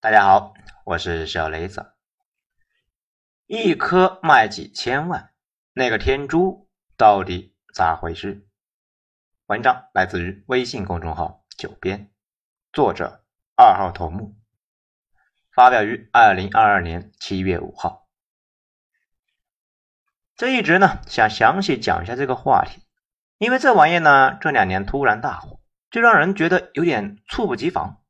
大家好，我是小雷子。一颗卖几千万，那个天珠到底咋回事？文章来自于微信公众号“九编”，作者二号头目，发表于二零二二年七月五号。这一直呢想详细讲一下这个话题，因为这玩意呢这两年突然大火，就让人觉得有点猝不及防，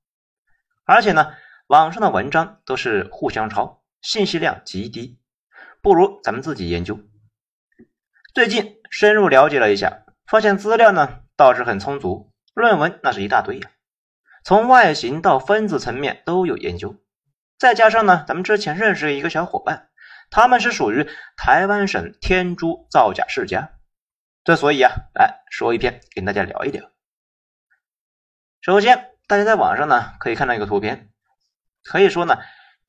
而且呢网上的文章都是互相抄，信息量极低。不如咱们自己研究。最近深入了解了一下，发现资料呢倒是很充足，论文那是一大堆呀，从外形到分子层面都有研究。再加上呢，咱们之前认识一个小伙伴，他们是属于台湾省天珠造假世家，这所以啊，来说一篇跟大家聊一聊。首先，大家在网上呢可以看到一个图片，可以说呢。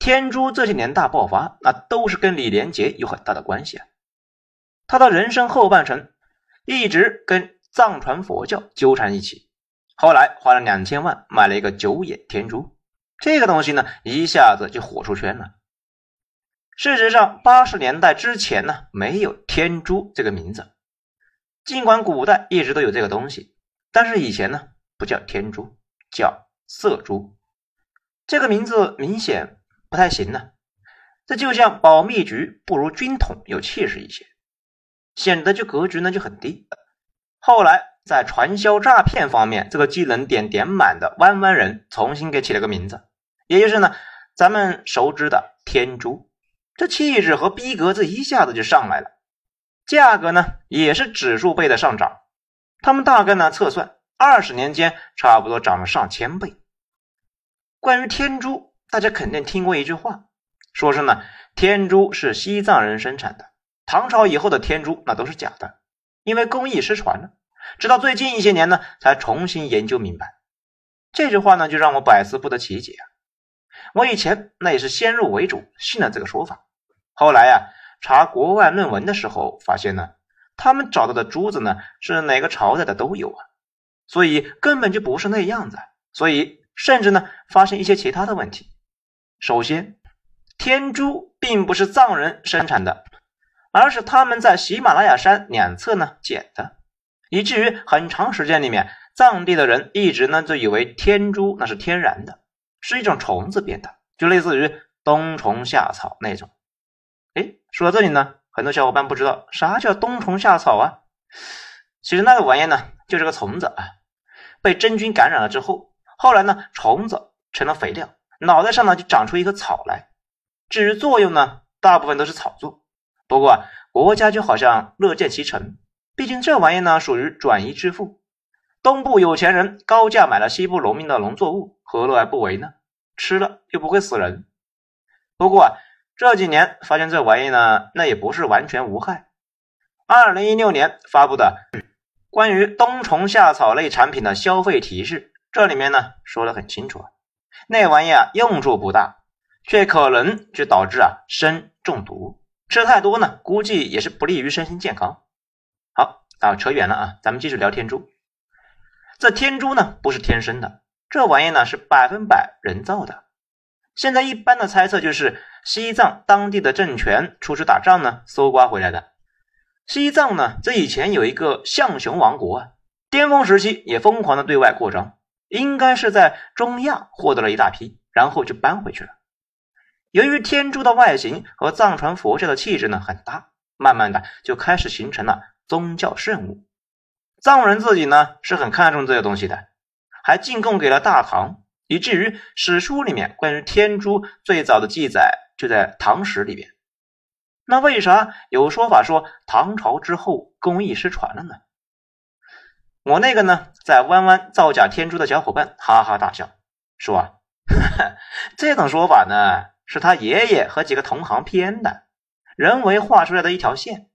天珠这些年大爆发，那都是跟李连杰有很大的关系啊。他的人生后半程一直跟藏传佛教纠缠一起，后来花了两千万买了一个九眼天珠，这个东西呢一下子就火出圈了。事实上，八十年代之前呢没有天珠这个名字，尽管古代一直都有这个东西，但是以前呢不叫天珠，叫色珠，这个名字明显。不太行呢，这就像保密局不如军统有气势一些，显得就格局呢就很低。后来在传销诈骗方面，这个技能点点满的弯弯人重新给起了个名字，也就是呢咱们熟知的天珠，这气质和逼格这一下子就上来了，价格呢也是指数倍的上涨，他们大概呢测算二十年间差不多涨了上千倍。关于天珠。大家肯定听过一句话，说是呢，天珠是西藏人生产的，唐朝以后的天珠那都是假的，因为工艺失传了。直到最近一些年呢，才重新研究明白。这句话呢，就让我百思不得其解啊！我以前那也是先入为主信了这个说法，后来呀，查国外论文的时候发现呢，他们找到的珠子呢，是哪个朝代的都有啊，所以根本就不是那样子，所以甚至呢，发生一些其他的问题。首先，天珠并不是藏人生产的，而是他们在喜马拉雅山两侧呢捡的，以至于很长时间里面，藏地的人一直呢就以为天珠那是天然的，是一种虫子变的，就类似于冬虫夏草那种。哎，说到这里呢，很多小伙伴不知道啥叫冬虫夏草啊？其实那个玩意呢，就是个虫子啊，被真菌感染了之后，后来呢，虫子成了肥料。脑袋上呢就长出一棵草来，至于作用呢，大部分都是炒作。不过啊，国家就好像乐见其成，毕竟这玩意呢属于转移致富。东部有钱人高价买了西部农民的农作物，何乐而不为呢？吃了又不会死人。不过啊，这几年发现这玩意呢，那也不是完全无害。二零一六年发布的关于冬虫夏草类产品的消费提示，这里面呢说的很清楚啊。那玩意啊，用处不大，却可能就导致啊砷中毒。吃太多呢，估计也是不利于身心健康。好啊，扯远了啊，咱们继续聊天珠。这天珠呢，不是天生的，这玩意呢是百分百人造的。现在一般的猜测就是西藏当地的政权出去打仗呢，搜刮回来的。西藏呢，这以前有一个象雄王国啊，巅峰时期也疯狂的对外扩张。应该是在中亚获得了一大批，然后就搬回去了。由于天珠的外形和藏传佛教的气质呢很搭，慢慢的就开始形成了宗教圣物。藏人自己呢是很看重这个东西的，还进贡给了大唐，以至于史书里面关于天珠最早的记载就在唐史里边。那为啥有说法说唐朝之后工艺失传了呢？我那个呢，在弯弯造假天珠的小伙伴哈哈大笑，说：“啊，这种说法呢，是他爷爷和几个同行编的，人为画出来的一条线。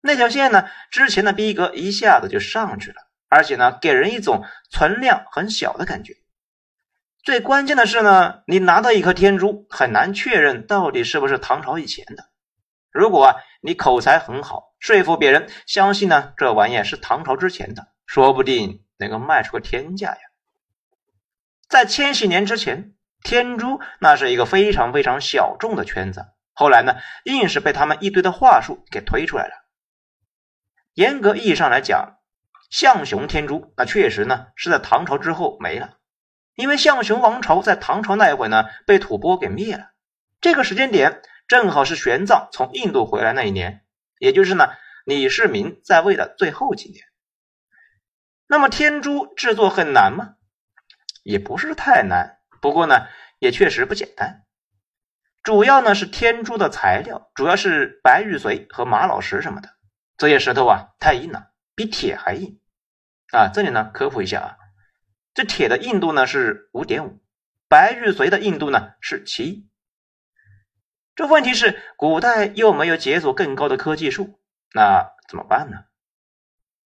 那条线呢，之前的逼格一下子就上去了，而且呢，给人一种存量很小的感觉。最关键的是呢，你拿到一颗天珠，很难确认到底是不是唐朝以前的。如果，你口才很好，说服别人相信呢，这玩意是唐朝之前的。”说不定能够卖出个天价呀！在千禧年之前，天珠那是一个非常非常小众的圈子，后来呢，硬是被他们一堆的话术给推出来了。严格意义上来讲，象雄天珠那确实呢是在唐朝之后没了，因为象雄王朝在唐朝那一会呢被吐蕃给灭了，这个时间点正好是玄奘从印度回来那一年，也就是呢李世民在位的最后几年。那么天珠制作很难吗？也不是太难，不过呢，也确实不简单。主要呢是天珠的材料，主要是白玉髓和玛瑙石什么的。这些石头啊，太硬了，比铁还硬啊！这里呢科普一下啊，这铁的硬度呢是五点五，白玉髓的硬度呢是七。这问题是古代又没有解锁更高的科技树，那怎么办呢？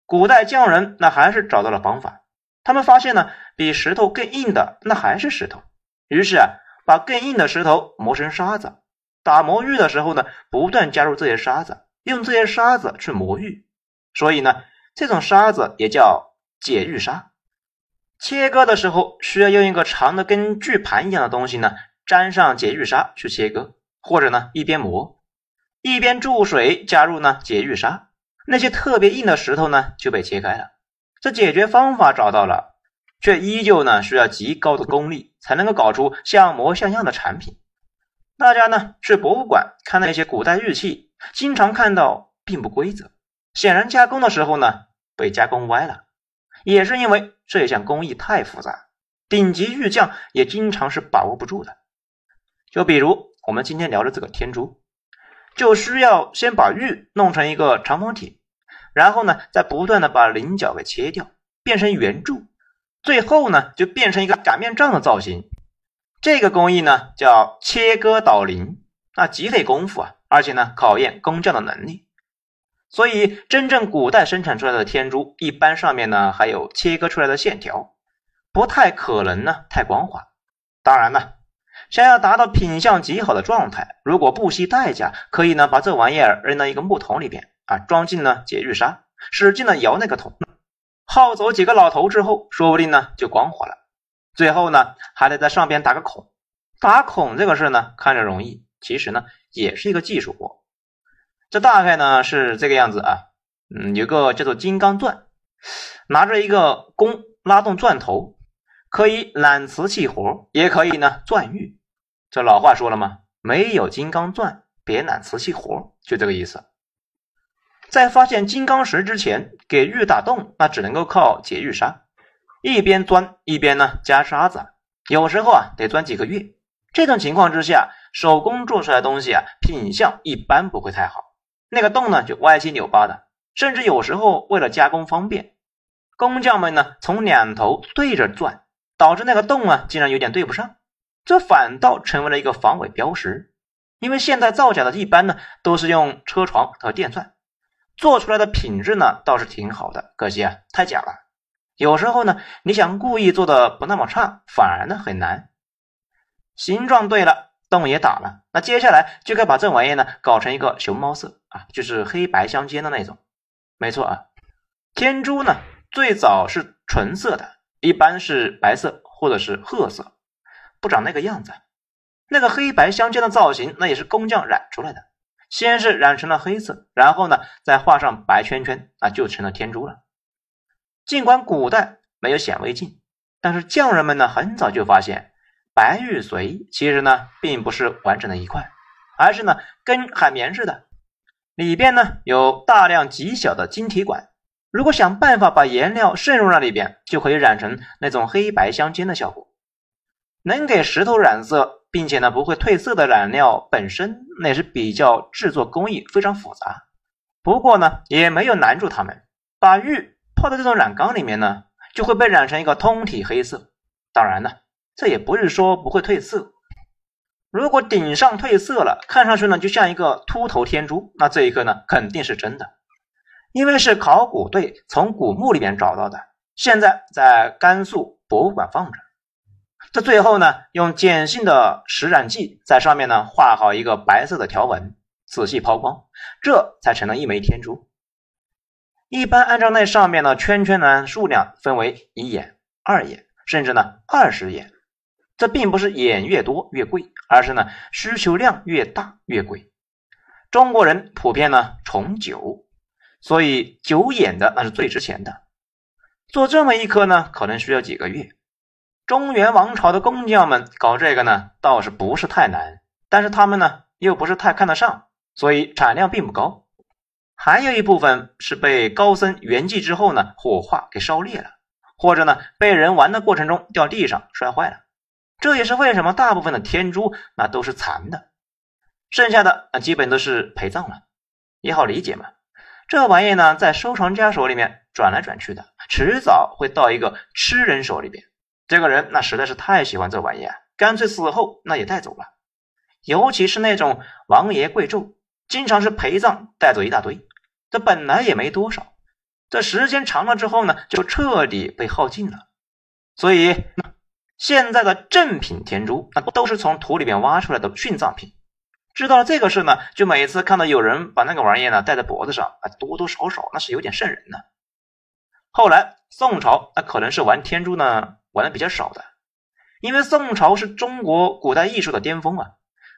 古代匠人那还是找到了方法，他们发现呢，比石头更硬的那还是石头，于是啊，把更硬的石头磨成沙子，打磨玉的时候呢，不断加入这些沙子，用这些沙子去磨玉，所以呢，这种沙子也叫解玉沙。切割的时候需要用一个长的跟锯盘一样的东西呢，沾上解玉沙去切割，或者呢，一边磨一边注水加入呢解玉沙。那些特别硬的石头呢，就被切开了。这解决方法找到了，却依旧呢需要极高的功力才能够搞出像模像样的产品。大家呢去博物馆看那些古代玉器，经常看到并不规则，显然加工的时候呢被加工歪了。也是因为这项工艺太复杂，顶级玉匠也经常是把握不住的。就比如我们今天聊的这个天珠，就需要先把玉弄成一个长方体。然后呢，再不断的把棱角给切掉，变成圆柱，最后呢，就变成一个擀面杖的造型。这个工艺呢，叫切割倒棱，那极费功夫啊，而且呢，考验工匠的能力。所以，真正古代生产出来的天珠，一般上面呢，还有切割出来的线条，不太可能呢，太光滑。当然呢，想要达到品相极好的状态，如果不惜代价，可以呢，把这玩意儿扔到一个木桶里边。啊，装进了解玉砂，使劲的摇那个桶，耗走几个老头之后，说不定呢就光滑了。最后呢，还得在上边打个孔。打孔这个事呢，看着容易，其实呢也是一个技术活。这大概呢是这个样子啊，嗯，有个叫做金刚钻，拿着一个弓拉动钻头，可以揽瓷器活，也可以呢钻玉。这老话说了吗？没有金刚钻，别揽瓷器活，就这个意思。在发现金刚石之前，给玉打洞，那只能够靠解玉砂，一边钻一边呢加沙子，有时候啊得钻几个月。这种情况之下，手工做出来的东西啊，品相一般不会太好，那个洞呢就歪七扭八的，甚至有时候为了加工方便，工匠们呢从两头对着钻，导致那个洞啊竟然有点对不上，这反倒成为了一个防伪标识。因为现在造假的一般呢都是用车床和电钻。做出来的品质呢倒是挺好的，可惜啊太假了。有时候呢，你想故意做的不那么差，反而呢很难。形状对了，洞也打了，那接下来就该把这玩意呢搞成一个熊猫色啊，就是黑白相间的那种。没错啊，天珠呢最早是纯色的，一般是白色或者是褐色，不长那个样子。那个黑白相间的造型，那也是工匠染出来的。先是染成了黑色，然后呢，再画上白圈圈，啊，就成了天珠了。尽管古代没有显微镜，但是匠人们呢，很早就发现，白玉髓其实呢，并不是完整的一块，而是呢，跟海绵似的，里边呢有大量极小的晶体管。如果想办法把颜料渗入那里边，就可以染成那种黑白相间的效果，能给石头染色。并且呢，不会褪色的染料本身那是比较制作工艺非常复杂，不过呢，也没有难住他们。把玉泡在这种染缸里面呢，就会被染成一个通体黑色。当然呢，这也不是说不会褪色。如果顶上褪色了，看上去呢就像一个秃头天珠，那这一颗呢肯定是真的，因为是考古队从古墓里面找到的，现在在甘肃博物馆放着。这最后呢，用碱性的石染剂在上面呢画好一个白色的条纹，仔细抛光，这才成了一枚天珠。一般按照那上面的圈圈呢数量分为一眼、二眼，甚至呢二十眼。这并不是眼越多越贵，而是呢需求量越大越贵。中国人普遍呢崇酒，所以酒眼的那是最值钱的。做这么一颗呢，可能需要几个月。中原王朝的工匠们搞这个呢，倒是不是太难，但是他们呢又不是太看得上，所以产量并不高。还有一部分是被高僧圆寂之后呢，火化给烧裂了，或者呢被人玩的过程中掉地上摔坏了。这也是为什么大部分的天珠那都是残的，剩下的那基本都是陪葬了，也好理解嘛。这玩意呢，在收藏家手里面转来转去的，迟早会到一个吃人手里边。这个人那实在是太喜欢这玩意啊，干脆死后那也带走了。尤其是那种王爷贵胄，经常是陪葬带走一大堆。这本来也没多少，这时间长了之后呢，就彻底被耗尽了。所以现在的正品天珠，那都是从土里面挖出来的殉葬品。知道了这个事呢，就每次看到有人把那个玩意呢戴在脖子上，啊，多多少少那是有点瘆人呢。后来宋朝那可能是玩天珠呢玩的比较少的，因为宋朝是中国古代艺术的巅峰啊，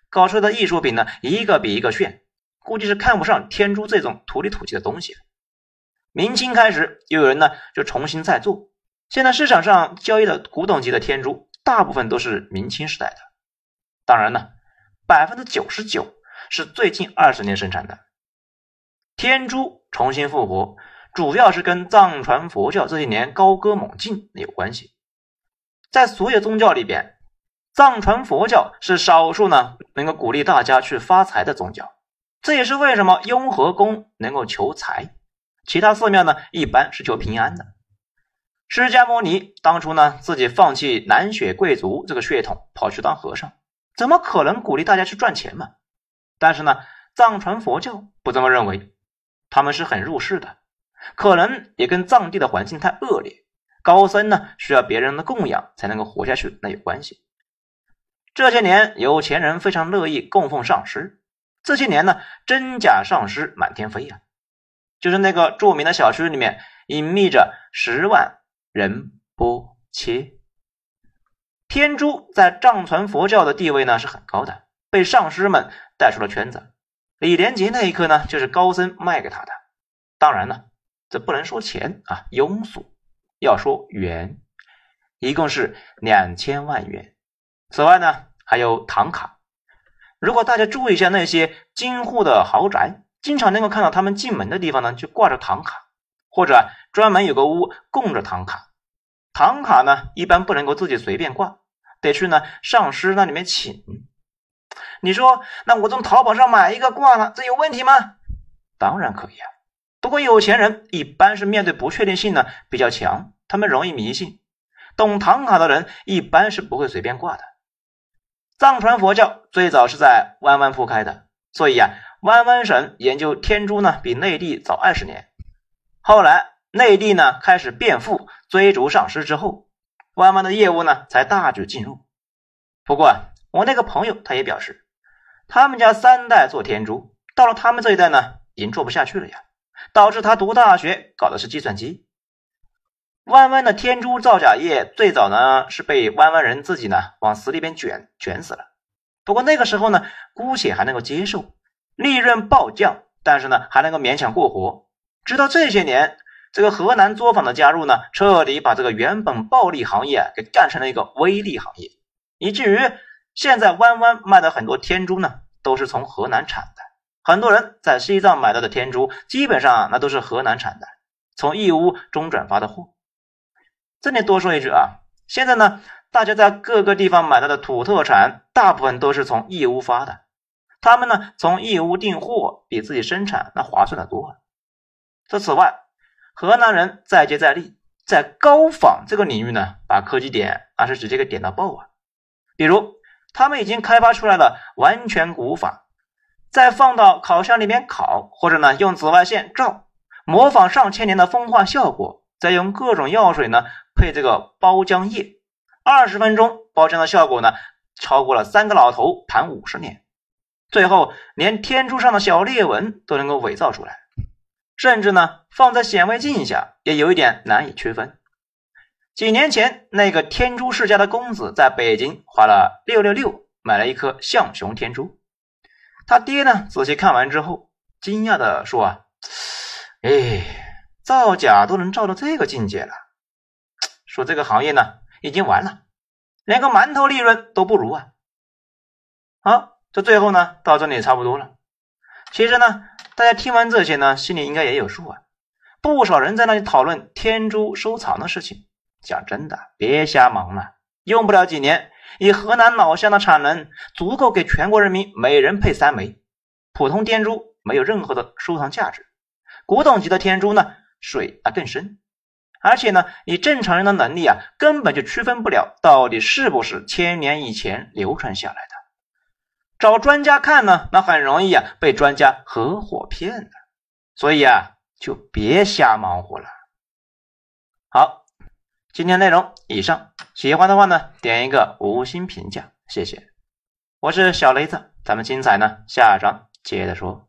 搞出来的艺术品呢一个比一个炫。估计是看不上天珠这种土里土气的东西。明清开始，又有人呢就重新再做。现在市场上交易的古董级的天珠，大部分都是明清时代的。当然呢，百分之九十九是最近二十年生产的。天珠重新复活，主要是跟藏传佛教这些年高歌猛进有关系。在所有宗教里边，藏传佛教是少数呢能够鼓励大家去发财的宗教。这也是为什么雍和宫能够求财，其他寺庙呢一般是求平安的。释迦牟尼当初呢自己放弃南血贵族这个血统，跑去当和尚，怎么可能鼓励大家去赚钱嘛？但是呢，藏传佛教不这么认为，他们是很入世的，可能也跟藏地的环境太恶劣，高僧呢需要别人的供养才能够活下去，那有关系。这些年有钱人非常乐意供奉上师。这些年呢，真假上师满天飞呀，就是那个著名的小区里面隐秘着十万人波切。天珠在藏传佛教的地位呢是很高的，被上师们带出了圈子。李连杰那一刻呢，就是高僧卖给他的。当然了，这不能说钱啊，庸俗，要说元，一共是两千万元。此外呢，还有唐卡。如果大家注意一下那些京沪的豪宅，经常能够看到他们进门的地方呢，就挂着唐卡，或者专门有个屋供着唐卡。唐卡呢，一般不能够自己随便挂，得去呢上师那里面请。你说，那我从淘宝上买一个挂了，这有问题吗？当然可以啊。不过有钱人一般是面对不确定性呢比较强，他们容易迷信，懂唐卡的人一般是不会随便挂的。藏传佛教最早是在湾湾铺开的，所以啊，湾湾省研究天珠呢比内地早二十年。后来内地呢开始变富，追逐上市之后，弯弯的业务呢才大举进入。不过我那个朋友他也表示，他们家三代做天珠，到了他们这一代呢，已经做不下去了呀，导致他读大学搞的是计算机。弯弯的天珠造假业最早呢是被弯弯人自己呢往死里边卷卷死了，不过那个时候呢姑且还能够接受，利润暴降，但是呢还能够勉强过活。直到这些年，这个河南作坊的加入呢，彻底把这个原本暴利行业给干成了一个微利行业，以至于现在弯弯卖的很多天珠呢都是从河南产的，很多人在西藏买到的天珠基本上那都是河南产的，从义乌中转发的货。这里多说一句啊，现在呢，大家在各个地方买到的土特产，大部分都是从义乌发的。他们呢，从义乌订货比自己生产那划算的多。这此外，河南人再接再厉，在高仿这个领域呢，把科技点那是直接给点到爆啊。比如，他们已经开发出来了完全古法，再放到烤箱里面烤，或者呢用紫外线照，模仿上千年的风化效果，再用各种药水呢。配这个包浆液，二十分钟包浆的效果呢，超过了三个老头盘五十年。最后连天珠上的小裂纹都能够伪造出来，甚至呢放在显微镜下也有一点难以区分。几年前，那个天珠世家的公子在北京花了六六六买了一颗象雄天珠。他爹呢，仔细看完之后，惊讶的说：“啊，哎，造假都能造到这个境界了，说这个行业呢，已经完了，连个馒头利润都不如啊。”好，这最后呢，到这里差不多了。其实呢，大家听完这些呢，心里应该也有数啊。不少人在那里讨论天珠收藏的事情。讲真的，别瞎忙了，用不了几年，以河南老乡的产能，足够给全国人民每人配三枚。普通天珠没有任何的收藏价值，古董级的天珠呢，水啊更深。而且呢，以正常人的能力啊，根本就区分不了到底是不是千年以前流传下来的。找专家看呢，那很容易啊被专家合伙骗的，所以啊就别瞎忙活了。好，今天内容以上，喜欢的话呢点一个五星评价，谢谢。我是小雷子，咱们精彩呢下章接着说。